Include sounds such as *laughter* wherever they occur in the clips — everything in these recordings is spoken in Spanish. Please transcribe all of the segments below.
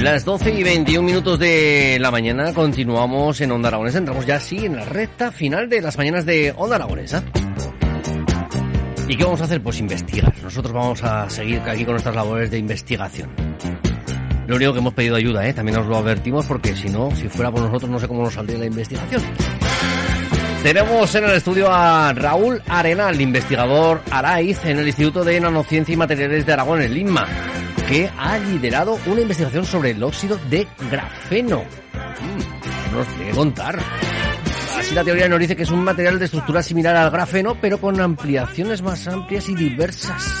Las 12 y 21 minutos de la mañana continuamos en Onda Aragonesa. Entramos ya así en la recta final de las mañanas de Onda Aragonesa. ¿Y qué vamos a hacer? Pues investigar. Nosotros vamos a seguir aquí con nuestras labores de investigación. Lo único que hemos pedido ayuda, ¿eh? también nos lo advertimos porque si no, si fuera por nosotros no sé cómo nos saldría la investigación. Tenemos en el estudio a Raúl Arenal, investigador Araiz en el Instituto de Nanociencia y Materiales de Aragón, el INMA, que ha liderado una investigación sobre el óxido de grafeno. Mm, nos tiene que contar. Así la teoría nos dice que es un material de estructura similar al grafeno, pero con ampliaciones más amplias y diversas.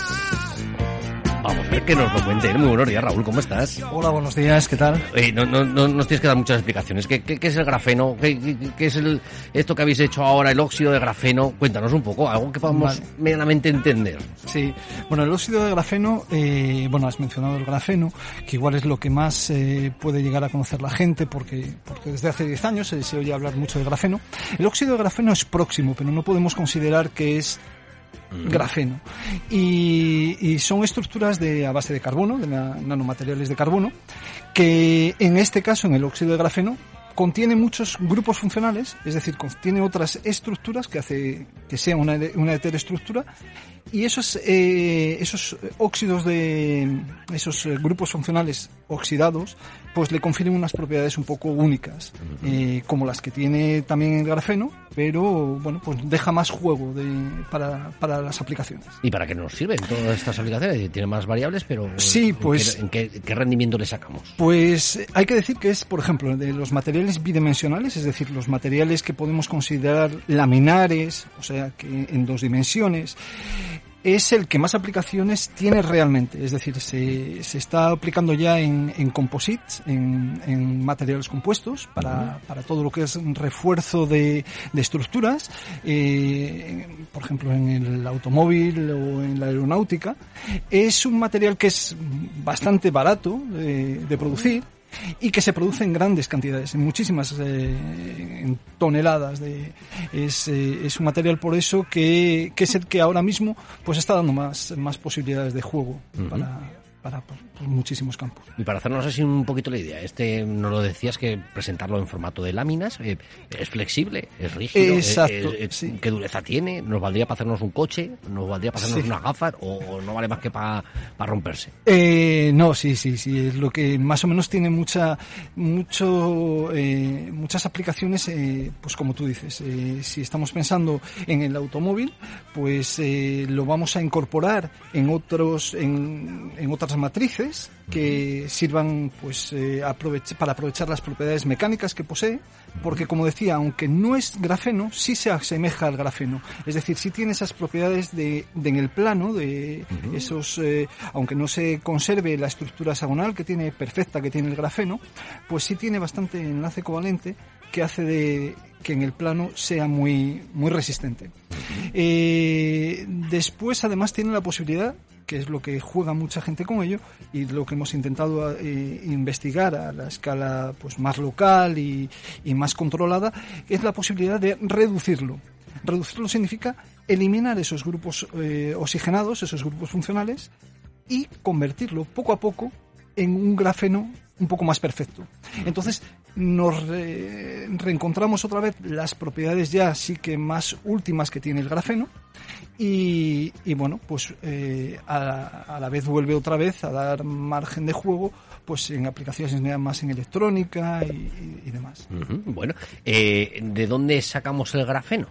Vamos a ver que nos lo cuente. Muy buenos días, Raúl, ¿cómo estás? Hola, buenos días, ¿qué tal? Eh, no, no, no nos tienes que dar muchas explicaciones. ¿Qué, qué, qué es el grafeno? ¿Qué, qué, qué es el, esto que habéis hecho ahora, el óxido de grafeno? Cuéntanos un poco, algo que podamos Vale. medianamente entender. Sí, bueno, el óxido de grafeno, eh, bueno, has mencionado el grafeno, que igual es lo que más eh, puede llegar a conocer la gente, porque, porque desde hace 10 años se, se oye hablar mucho de grafeno. El óxido de grafeno es próximo, pero no podemos considerar que es grafeno. Y, son estructuras de, a base de carbono, de na- nanomateriales de carbono, que en este caso, en el óxido de grafeno, contiene muchos grupos funcionales, es decir, contiene otras estructuras que hace que sea una, una heteroestructura y esos, eh, esos óxidos de esos eh, grupos funcionales oxidados, pues le confieren unas propiedades un poco únicas, eh, como las que tiene también el grafeno, pero bueno, pues deja más juego de, para, para las aplicaciones. ¿Y para qué nos sirven todas estas aplicaciones? Tiene más variables, pero Sí, ¿en pues- qué- ¿en qué, qué rendimiento le sacamos? Pues eh, hay que decir que es, por ejemplo, de los materiales bidimensionales, es decir, los materiales que podemos considerar laminares, o sea, que en dos dimensiones, es el que más aplicaciones tiene realmente. Es decir, se, se está aplicando ya en, en composites, en, en materiales compuestos, para, para todo lo que es un refuerzo de, de estructuras, eh, por ejemplo, en el automóvil o en la aeronáutica. Es un material que es bastante barato de, de producir y que se produce en grandes cantidades, en muchísimas eh, en toneladas. De, es, eh, es un material por eso que, que es el que ahora mismo pues está dando más, más posibilidades de juego para, para pues, muchísimos campos. Y para hacernos así un poquito la idea, este nos lo decías que presentarlo en formato de láminas, eh, es flexible, es rígido, Exacto, eh, eh, sí. qué dureza tiene, nos valdría para hacernos un coche, nos valdría para hacernos Sí. unas gafas o, o no vale más que para romperse. Eh, no, sí, sí, sí, es lo que más o menos tiene mucha, mucho, eh, muchas aplicaciones, eh, pues como tú dices, eh, si estamos pensando en el automóvil, pues eh, lo vamos a incorporar en otros, en, en otras matrices que sirvan, pues, eh, aprovech- para aprovechar las propiedades mecánicas que posee, porque como decía, aunque no es grafeno, sí se asemeja al grafeno, es decir, sí tiene esas propiedades de, de en el plano, de esos, eh, aunque no se conserve la estructura hexagonal que tiene perfecta que tiene el grafeno, pues sí tiene bastante enlace covalente que hace de que en el plano sea muy muy resistente. Eh, después, además, tiene la posibilidad que es lo que juega mucha gente con ello y lo que hemos intentado eh, investigar a la escala pues más local y, y más controlada es la posibilidad de reducirlo. Reducirlo significa eliminar esos grupos eh, oxigenados, esos grupos funcionales y convertirlo poco a poco en un grafeno un poco más perfecto. Entonces nos re- reencontramos otra vez las propiedades ya sí que más últimas que tiene el grafeno y, bueno, pues eh, a, a la vez vuelve otra vez a dar margen de juego pues en aplicaciones más en electrónica y, demás. Bueno, eh, ¿de dónde sacamos el grafeno?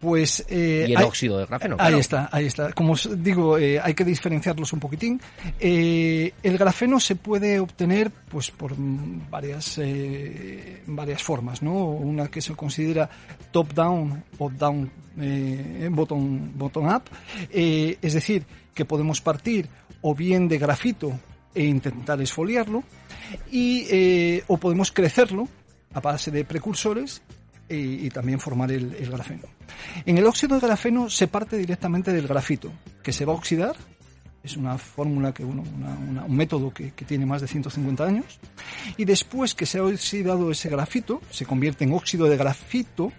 Pues eh, Y el hay- óxido de grafeno. Ahí claro. está, ahí está. Como os digo, eh, hay que diferenciarlos un poquitín. Eh, el grafeno se puede obtener pues por varias eh, varias formas, ¿no? Una que se considera top down o down eh, bottom bottom up, eh, es decir, que podemos partir o bien de grafito e intentar esfoliarlo y eh, o podemos crecerlo a base de precursores y, y también formar el, grafeno. En el óxido de grafeno se parte directamente del grafito, que se va a oxidar. Es una fórmula que, bueno, una- una- un método que, tiene más de 150 años. Y después que se ha oxidado ese grafito, se convierte en óxido de grafito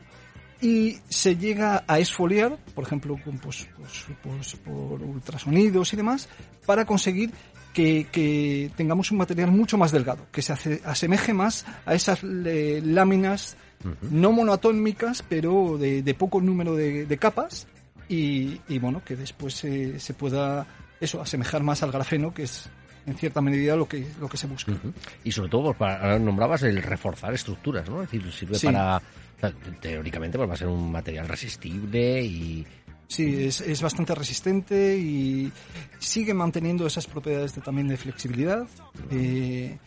y se llega a esfoliar, por ejemplo, con, pues, pues, pues, por ultrasonidos y demás, para conseguir que, que tengamos un material mucho más delgado, que se asemeje más a esas eh, láminas no monoatómicas, pero de, de poco número de, de capas, y, y, bueno, que después se, se pueda eso, asemejar más al grafeno, que es en cierta medida lo que, lo que se busca. Y sobre todo, pues, para, ahora nombrabas el reforzar estructuras, ¿no? Es decir, sirve Sí. para... teóricamente pues, va a ser un material resistible y... Sí, es, es bastante resistente y sigue manteniendo esas propiedades de- también de flexibilidad. eh,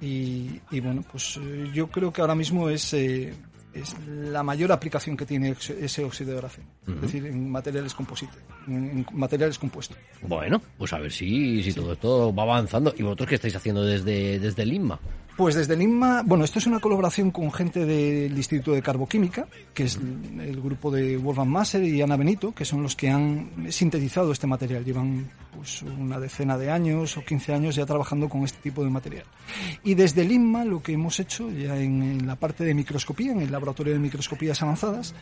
y, y bueno, pues eh, yo creo que ahora mismo es, eh, es la mayor aplicación que tiene ese óxido de grafeno. Es decir, en materiales composites, en, en materiales compuestos. Bueno, pues a ver si, si todo esto va avanzando. ¿Y vosotros qué estáis haciendo desde, desde el INMA? Pues desde el INMA, bueno, esto es una colaboración con gente del Instituto de Carboquímica, que es el grupo de Wolfgang Masser y Ana Benito, que son los que han sintetizado este material. Llevan pues una decena de años o 15 años ya trabajando con este tipo de material. Y desde el lo que hemos hecho ya en, en la parte de microscopía, en el laboratorio de microscopías avanzadas,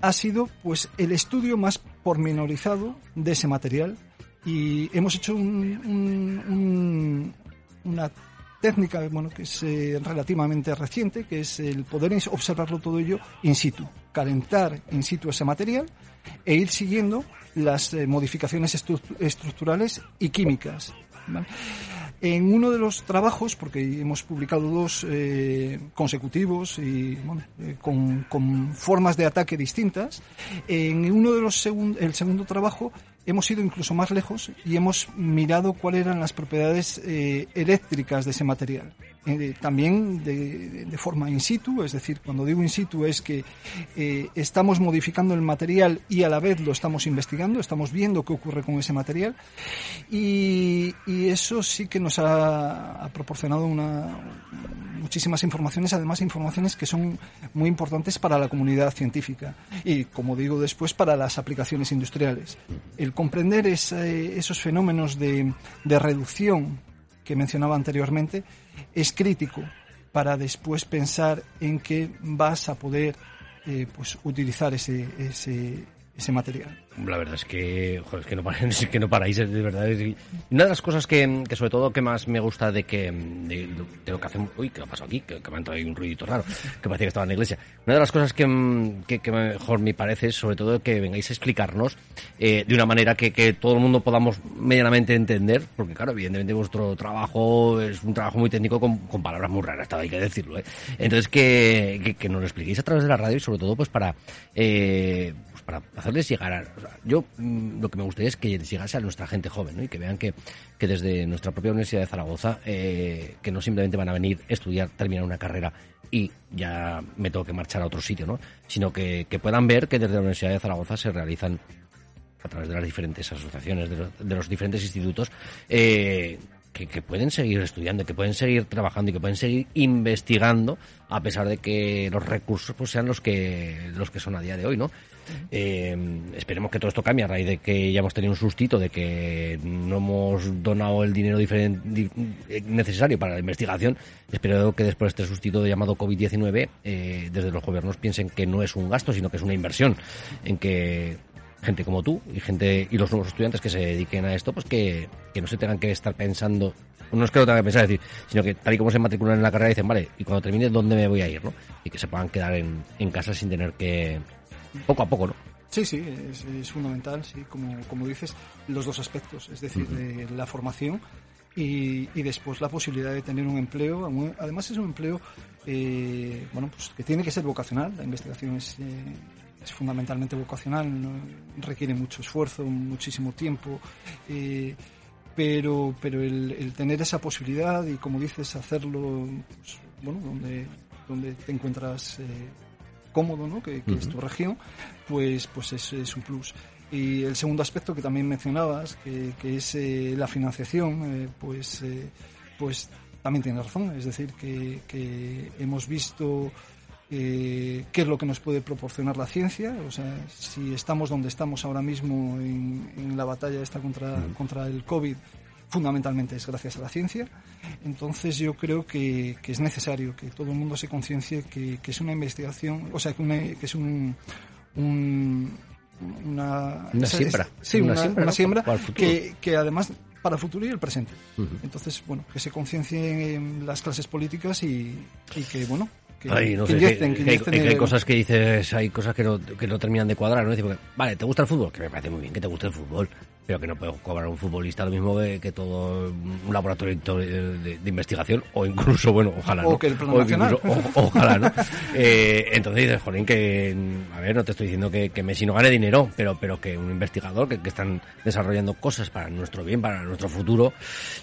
ha sido pues el estudio más pormenorizado de ese material y hemos hecho un- una técnica bueno, que es eh, relativamente reciente, que es el poder observarlo todo ello in situ, calentar in situ ese material e ir siguiendo las eh, modificaciones estru- estructurales y químicas. En uno de los trabajos, porque hemos publicado dos eh, consecutivos y con, con formas de ataque distintas, en uno de los segun- el segundo trabajo hemos ido incluso más lejos y hemos mirado cuáles eran las propiedades eh, eléctricas de ese material. Eh, también de, de forma in situ, es decir, cuando digo in situ es que eh, estamos modificando el material y a la vez lo estamos investigando, estamos viendo qué ocurre con ese material y, y eso sí que nos ha, ha proporcionado una, muchísimas informaciones, además informaciones que son muy importantes para la comunidad científica y, como digo después, para las aplicaciones industriales. El comprender esos fenómenos de, de reducción que mencionaba anteriormente es crítico para después pensar en que vas a poder eh, pues utilizar ese, ese, ese material. La verdad es que, joder, es que no paráis, *laughs* es que no paráis, de verdad. Una de las cosas que, que sobre todo que más me gusta de que de, lo que hacemos, uy, ¿qué ha pasado aquí? Que, me ha entrado ahí un ruidito raro, que parecía que estaba en la iglesia. Una de las cosas que, que, que mejor me parece es sobre todo que vengáis a explicarnos eh, de una manera que, que todo el mundo podamos medianamente entender, porque claro, evidentemente vuestro trabajo es un trabajo muy técnico con, con palabras muy raras, hay que decirlo. ¿eh? Entonces que, que, que nos lo expliquéis a través de la radio y sobre todo pues para eh, pues para hacerles llegar a... yo mm, lo que me gustaría es que llegase a nuestra gente joven y que vean que, que desde nuestra propia Universidad de Zaragoza, eh, que no simplemente van a venir estudiar, terminar una carrera y ya me tengo que marchar a otro sitio, ¿no? sino que, que puedan ver que desde la Universidad de Zaragoza se realizan a través de las diferentes asociaciones, de los, de los diferentes institutos, eh, que, que pueden seguir estudiando, que pueden seguir trabajando y que pueden seguir investigando a pesar de que los recursos pues sean los que los que son a día de hoy, ¿no? Eh, esperemos que todo esto cambie a raíz de que ya hemos tenido un sustito de que no hemos donado el dinero necesario para la investigación. Espero que después de este sustito llamado COVID-19, eh, desde los gobiernos piensen que no es un gasto, sino que es una inversión en que gente como tú y gente y los nuevos estudiantes que se dediquen a esto, pues que, que no se tengan que estar pensando, no es que lo tengan que pensar, es decir, sino que tal y como se matriculan en la carrera dicen, vale, y cuando termine, ¿dónde me voy a ir? ¿no? Y que se puedan quedar en, en casa sin tener que, poco a poco, ¿no? Sí, sí, es, es fundamental, sí, como, como dices, los dos aspectos, es decir, de la formación y, y después la posibilidad de tener un empleo. Además es un empleo, eh, bueno, pues que tiene que ser vocacional. La investigación es, eh, es fundamentalmente vocacional, ¿no? requiere mucho esfuerzo, muchísimo tiempo. eh, pero pero el, el tener esa posibilidad y como dices hacerlo pues, bueno donde donde te encuentras eh, cómodo no que, que es tu región pues pues es, es un plus y el segundo aspecto que también mencionabas que, que es eh, la financiación pues pues también tienes razón es decir que, que hemos visto eh, qué es lo que nos puede proporcionar la ciencia, o sea, si estamos donde estamos ahora mismo en, en la batalla esta contra, contra el COVID, fundamentalmente es gracias a la ciencia. Entonces yo creo que, que es necesario que todo el mundo se conciencie que, que es una investigación, o sea, que, una- que es un, un- una, Una siembra. sí, Una una, siembra, que, que además para el futuro y el presente. Entonces, bueno, que se conciencien las clases políticas y, y que, bueno, que, Ay, no que sé, que, hay- cosas que dices, hay cosas que no, que no terminan de cuadrar, ¿no? Decir, porque, vale, ¿te gusta el fútbol? Que me parece muy bien que te guste el fútbol, pero que no puedo cobrar un futbolista lo mismo que, que todo un laboratorio de, de- de investigación, o incluso, bueno, ojalá, O ¿no? que el plan O nacional. incluso- o- ojalá, ¿no? Eh, entonces dices, jolín, que, a ver, no te estoy diciendo que, que Messi no gane dinero, pero, pero que un investigador que, que están desarrollando cosas para nuestro bien, para nuestro futuro,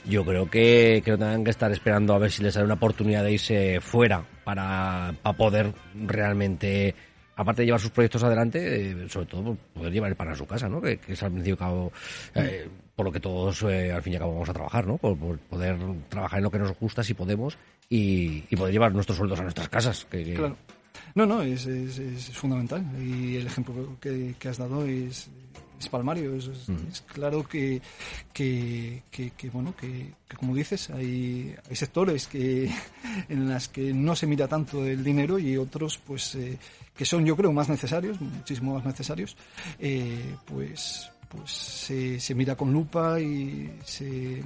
yo creo que, que no tengan que estar esperando a ver si les sale una oportunidad de irse fuera para, para poder realmente, aparte de llevar sus proyectos adelante, eh, sobre todo poder llevar el pan a su casa, ¿no? Que, que es al principio cabo, eh, por lo que todos eh, al fin y al cabo vamos a trabajar, ¿no? Por, por poder trabajar en lo que nos gusta si podemos y, y poder llevar nuestros sueldos a nuestras casas. Que, Claro. No, no, es, es, es fundamental. Y el ejemplo que, que has dado es, es palmario. Es, es- es claro que, que, que, que, bueno, que, que como dices, hay, hay sectores que, *laughs* en las que no se mira tanto el dinero y otros, pues, eh, que son, yo creo, más necesarios, muchísimo más necesarios, eh, pues, pues se, se mira con lupa y se,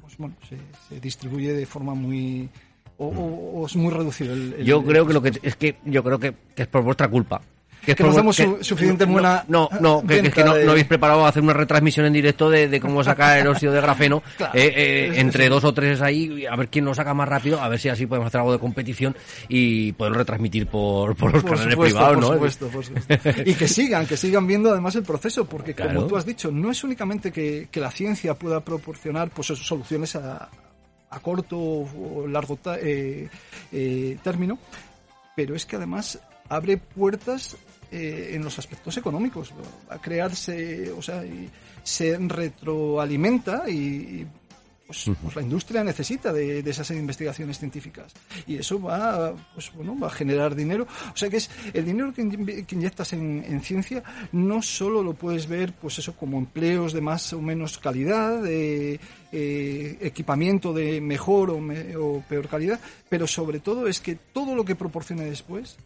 pues, bueno, se, se distribuye de forma muy o, o- o es muy reducido el, el- Yo creo que lo que es que yo creo que, que es por vuestra culpa. Es Que nos vu- damos su- suficiente no, buena No, no, que, que es que no, de- no habéis preparado a hacer una retransmisión en directo de, de cómo sacar el óxido de grafeno *laughs* Claro. eh, eh, Es- entre es- dos o tres ahí, a ver quién lo saca más rápido, a ver si así podemos hacer algo de competición y poder retransmitir por, por los por canales supuesto, privados, por ¿no? supuesto, por supuesto. Y que *laughs* sigan, que sigan viendo además el proceso, porque Claro. como tú has dicho, no es únicamente que, que la ciencia pueda proporcionar pues soluciones a, a corto o largo eh, eh, término, pero es que además abre puertas eh, en los aspectos económicos, a crearse, o sea, y se retroalimenta y, y, pues, pues la industria necesita de, de esas investigaciones científicas. Y eso va pues bueno va a generar dinero. O sea que es el dinero que, in- que inyectas en, en ciencia no solo lo puedes ver pues eso como empleos de más o menos calidad de eh, equipamiento de mejor o, me- o peor calidad pero sobre todo es que todo lo que proporcione después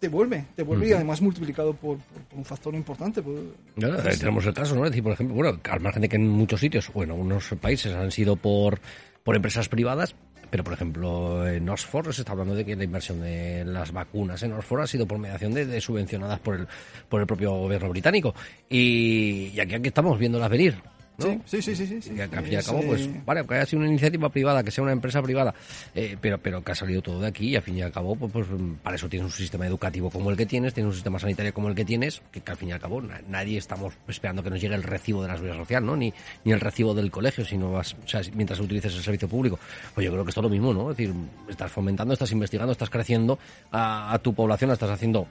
te vuelve, te vuelve y además multiplicado por, por- por un factor importante. por- tenemos el caso, ¿no? Es decir, por ejemplo, bueno, al margen de que en muchos sitios, bueno, unos países han sido por, por empresas privadas, pero por ejemplo en Oxford se está hablando de que la inversión de las vacunas en Oxford ha sido por mediación de, de subvencionadas por el, por el propio gobierno británico. Y, y aquí, aquí estamos viéndolas venir. ¿No? Sí, sí, sí, sí, sí, al fin y al Es, cabo, pues, vale, que haya sido una iniciativa privada, que sea una empresa privada, eh, pero, pero que ha salido todo de aquí y al fin y al cabo, pues, pues, para eso tienes un sistema educativo como el que tienes, tienes un sistema sanitario como el que tienes, que, que al fin y al cabo na- nadie estamos esperando que nos llegue el recibo de la seguridad social, ¿no? Ni, ni el recibo del colegio, sino vas- o sea, mientras utilices el servicio público. Pues yo creo que es todo lo mismo, ¿no? Es decir, estás fomentando, estás investigando, estás creciendo a, a tu población, la estás haciendo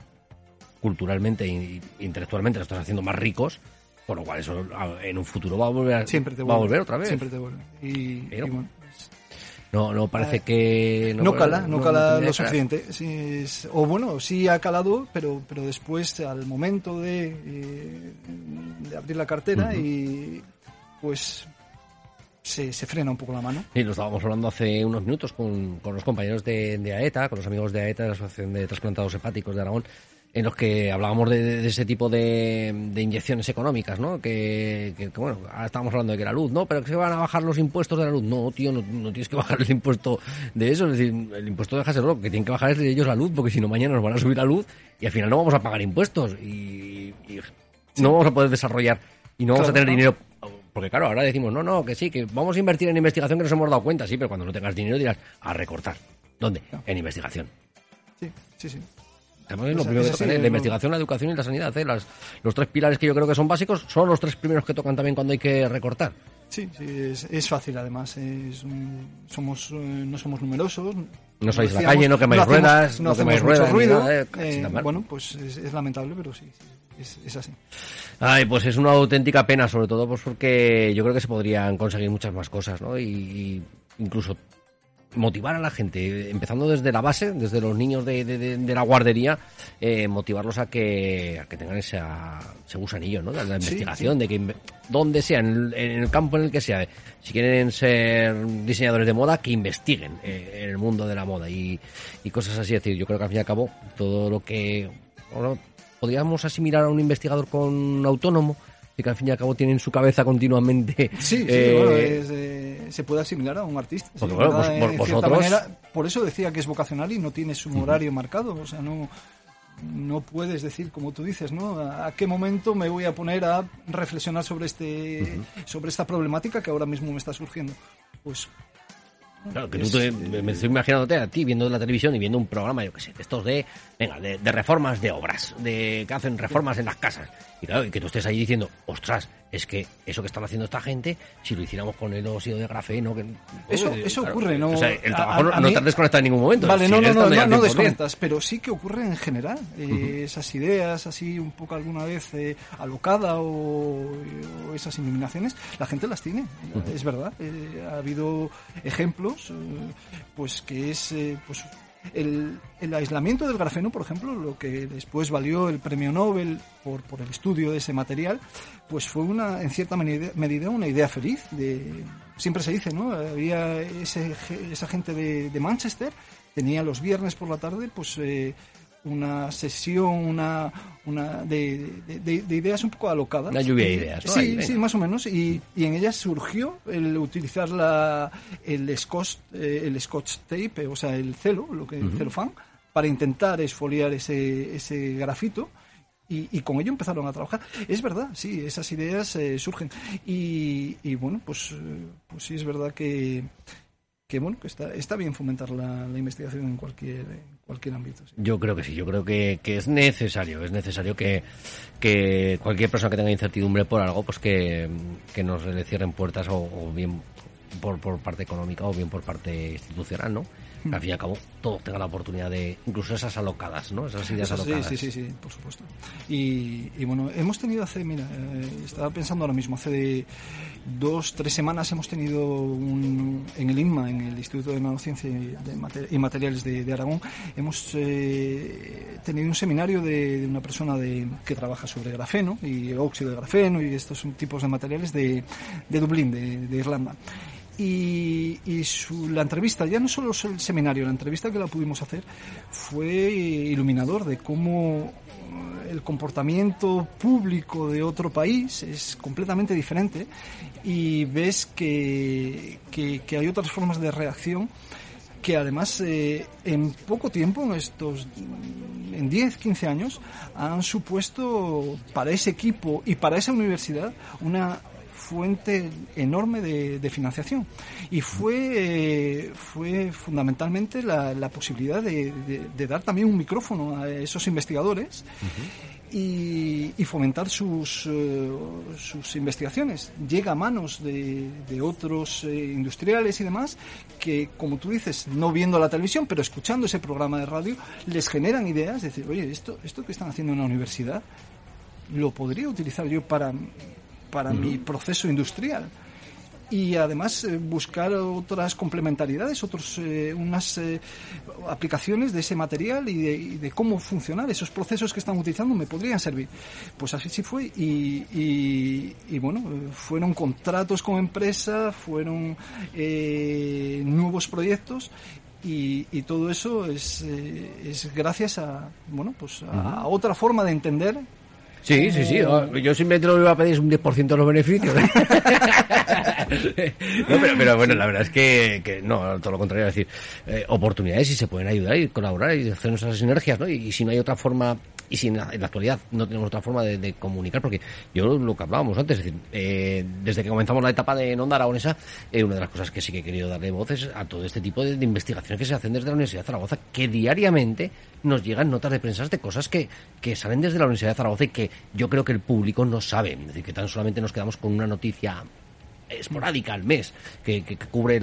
culturalmente e intelectualmente, la estás haciendo más ricos, por lo cual eso en un futuro va a volver, a- siempre te va a volver otra vez. Siempre te vuelve. Y, Pero- y bueno, No, no parece Eh, que... no, cala, no, cala lo suficiente. Sí, es- o bueno, sí ha calado, pero, pero después, al momento de, eh, de abrir la cartera, y pues se, se frena un poco la mano. Sí, lo estábamos hablando hace unos minutos con, con los compañeros de, de AETA, con los amigos de AETA, de la Asociación de Trasplantados Hepáticos de Aragón, en los que hablábamos de, de ese tipo de, de inyecciones económicas, ¿no? Que, que- que, bueno, ahora estábamos hablando de que la luz, ¿no? Pero que se van a bajar los impuestos de la luz. No, tío, no, no tienes que *laughs* bajar el impuesto de eso. Es decir, el impuesto deja ser lo que tienen que bajar es de ellos la luz, porque si no mañana nos van a subir la luz y al final no vamos a pagar impuestos y, y no vamos a poder desarrollar y no vamos a tener ¿no? dinero porque claro, ahora decimos, no, no, que sí, que vamos a invertir en investigación que nos hemos dado cuenta, sí, pero cuando no tengas dinero dirás, a recortar. ¿Dónde? No. En investigación. Sí, sí, sí. Además, es lo primero que ¿eh? la investigación, la educación y la sanidad. ¿eh? Las- los tres pilares que yo creo que son básicos son los tres primeros que tocan también cuando hay que recortar. Sí, sí, es, es fácil además. Es somos, eh, no somos numerosos. No a la calle, no quemáis hacemos- ruedas, no quemáis mucho ruedas ruido. nada, eh, bueno, pues es, es lamentable, pero sí, sí, es, es así. Ay, pues es una auténtica pena, sobre todo pues porque yo creo que se podrían conseguir muchas más cosas, ¿no? Y, y incluso motivar a la gente, empezando desde la base, desde los niños de, de- de- la guardería, eh, motivarlos a que, a que tengan esa, ese gusanillo, ¿no? De la Sí, investigación, de que donde sea, en el, en el campo en el que sea, si quieren ser diseñadores de moda, que investiguen eh, en el mundo de la moda y, y cosas así. Es decir, yo creo que al fin y al cabo, todo lo que bueno, podríamos asimilar a un investigador con autónomo, que al fin y al cabo tiene en su cabeza continuamente. Sí, sí, eh, bueno, es, eh, se puede asimilar a un artista. sí, Porque, bueno, ¿verdad? pues, por- En cierta vosotros- manera, por eso decía que es vocacional y no tienes un horario marcado. O sea, no, no puedes decir, como tú dices, ¿no? ¿A qué momento me voy a poner a reflexionar sobre este, sobre esta problemática que ahora mismo me está surgiendo? Pues Claro, que tú Es- te- me me estoy imaginándote a ti viendo la televisión y viendo un programa, yo qué sé, de estos de, venga, de, de reformas de obras, de que hacen reformas en las casas. Y claro, y que tú estés ahí diciendo, ostras, es que eso que están haciendo esta gente, si lo hiciéramos con el óxido de grafeno, que... Eso- eso claro, ocurre, ¿no? O sea, el trabajo a- no, a no mí- te en ningún momento. Vale, no, no, no, no, no 100%. desconectas, pero sí que ocurre en general. eh, Esas ideas así un poco alguna vez eh, alocada o, o esas iluminaciones, la gente las tiene, es verdad. Eh, ha habido ejemplos, eh, pues que es eh, pues el, el aislamiento del grafeno, por ejemplo, lo que después valió el premio Nobel por, por el estudio de ese material, pues fue una, en cierta medida, una idea feliz. De, siempre se dice, ¿no? Había ese, esa gente de, de Manchester, tenía los viernes por la tarde, pues eh, una sesión, una, una de, de- de- de ideas un poco alocadas. Una lluvia de ideas, ¿no? Sí, Ahí, sí, más o menos. Y, y en ellas surgió el utilizar la, el, scotch, eh, el scotch tape, o sea, el celo, lo que el celofán, para intentar esfoliar ese, ese grafito. Y, y con ello empezaron a trabajar. Es verdad, sí, esas ideas eh, surgen. Y, y bueno, pues, eh, pues sí es verdad que, que bueno, que está, está bien fomentar la, la investigación en cualquier, en cualquier ámbito. sí. Yo creo que sí, yo creo que, es necesario, es necesario que, que cualquier persona que tenga incertidumbre por algo, pues que, que nos le cierren puertas o, o bien por, por parte económica o bien por parte institucional, ¿no? Que al fin y al cabo todos tengan la oportunidad de, incluso esas alocadas, ¿no? Esas ideas Eso sí, alocadas. sí, sí, sí, por supuesto. Y, y bueno, hemos tenido hace, mira, eh, estaba pensando ahora mismo, hace de dos, tres semanas hemos tenido un, en el INMA, en el Instituto de Nanociencia y, de y Materiales de, de Aragón, hemos eh, tenido un seminario de, de una persona de, que trabaja sobre grafeno y óxido de grafeno y estos tipos de materiales de, de Dublín, de, de Irlanda. Y, su- la entrevista, ya no solo el seminario, la entrevista que la pudimos hacer fue iluminador de cómo el comportamiento público de otro país es completamente diferente y ves que, que, que hay otras formas de reacción que además eh, en poco tiempo, en estos en 10, 15 años, han supuesto para ese equipo y para esa universidad una fuente enorme de, de financiación y fue eh, fue fundamentalmente la, la posibilidad de, de- de dar también un micrófono a esos investigadores y, y fomentar sus, eh, sus investigaciones. Llega a manos de, de otros eh, industriales y demás que, como tú dices, no viendo la televisión, pero escuchando ese programa de radio, les generan ideas, decir, oye, esto, esto que están haciendo en la universidad, lo podría utilizar yo para, para mi proceso industrial. Y además eh, buscar otras complementariedades, otros, eh, unas eh, aplicaciones de ese material y de, y de cómo funcionar. Esos procesos que están utilizando me podrían servir. Pues así sí fue. Y, y, y bueno, eh, fueron contratos con empresa, fueron eh, nuevos proyectos y, y todo eso es, eh, es gracias a bueno pues a, a otra forma de entender Sí, sí, sí. Como- Yo simplemente lo que iba a pedir es un 10% de los beneficios. *laughs* no, pero, pero bueno, la verdad es que, que no, todo lo contrario, es decir, eh, oportunidades y se pueden ayudar y colaborar y hacer nuestras sinergias, ¿no? Y, y si no hay otra forma, y si en la, en la actualidad no tenemos otra forma de, comunicar, porque yo lo que hablábamos antes, es decir, eh, desde que comenzamos la etapa de Onda Aragonesa, eh, una de las cosas que sí que he querido darle voz es a todo este tipo de, investigaciones que se hacen desde la Universidad de Zaragoza, que diariamente nos llegan notas de prensa de cosas que, que salen desde la Universidad de Zaragoza y que yo creo que el público no sabe. Es decir, que tan solamente nos quedamos con una noticia esporádica al mes que, que- que cubre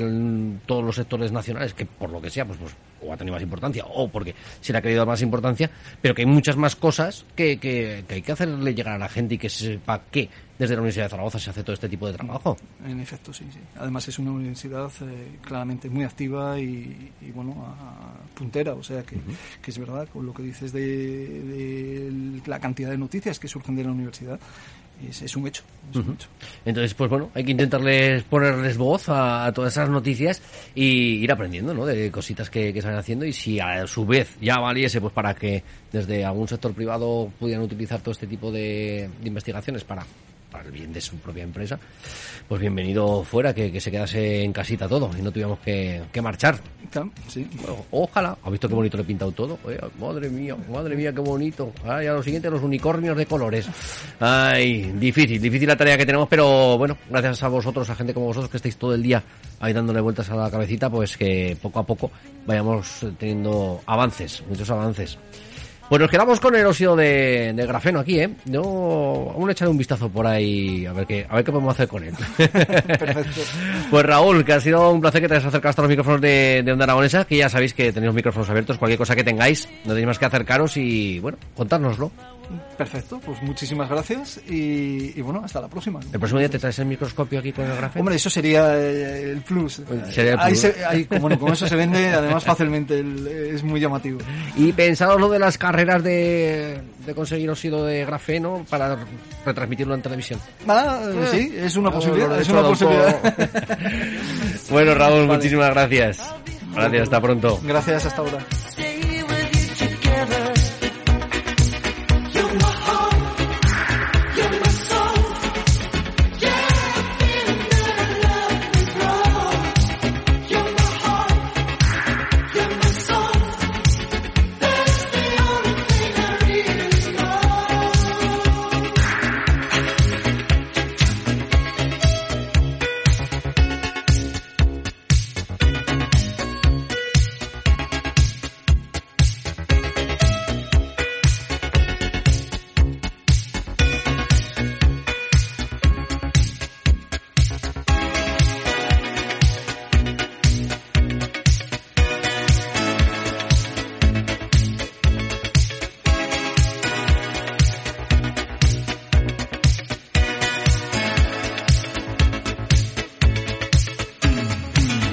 todos los sectores nacionales que por lo que sea pues, pues o ha tenido más importancia, o porque se le ha querido dar más importancia, pero que hay muchas más cosas que, que, que hay que hacerle llegar a la gente y que se sepa que desde la Universidad de Zaragoza se hace todo este tipo de trabajo. En efecto, sí, sí. Además es una universidad eh, claramente muy activa y, y, bueno, a- puntera, o sea que, que es verdad con lo que dices de, de la cantidad de noticias que surgen de la universidad. Es, es un hecho, es un hecho. Entonces, pues bueno, hay que intentarles ponerles voz a, a todas esas noticias y ir aprendiendo, ¿no? De cositas que, que se van haciendo y si a su vez ya valiese, pues para que desde algún sector privado pudieran utilizar todo este tipo de, de investigaciones para, para el bien de su propia empresa, pues bienvenido fuera, que, que se quedase en casita todo y no tuviéramos que, que marchar. Sí. Bueno, ojalá. ¿Ha visto qué bonito le he pintado todo? Madre mía, madre mía, qué bonito. Ay, a lo siguiente, los unicornios de colores. Ay, difícil, difícil la tarea que tenemos, pero bueno, gracias a vosotros, a gente como vosotros que estáis todo el día ahí dándole vueltas a la cabecita, pues que poco a poco vayamos teniendo avances, muchos avances. Pues nos quedamos con el óxido de, de grafeno aquí, ¿eh? Yo vamos a echarle un vistazo por ahí a ver qué, a ver qué podemos hacer con él. *laughs* Perfecto. Pues Raúl, que ha sido un placer que te hayas acercado hasta los micrófonos de, de Onda Aragonesa, que ya sabéis que tenéis los micrófonos abiertos, cualquier cosa que tengáis, no tenéis más que acercaros y, bueno, contárnoslo. Perfecto, pues muchísimas gracias y, y bueno, hasta la próxima. El próximo día te traes el microscopio aquí con el grafeno. Hombre, eso sería eh, el plus. Sería el Ahí plus. se- ahí, bueno, con eso se vende además fácilmente, el- es muy llamativo. Y pensaros lo de las carreras de, de conseguir óxido de grafeno para retransmitirlo en televisión. Ah, sí, es una Ah, posibilidad, es una posibilidad. *laughs* bueno, Raúl, muchísimas gracias. Gracias, hasta pronto. Gracias, hasta ahora.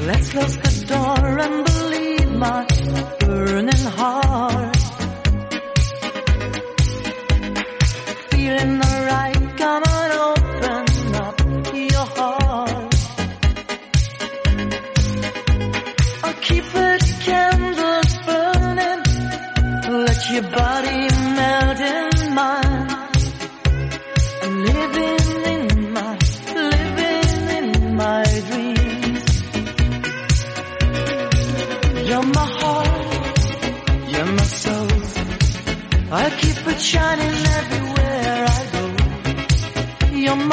Let's close the door and believe my burning heart.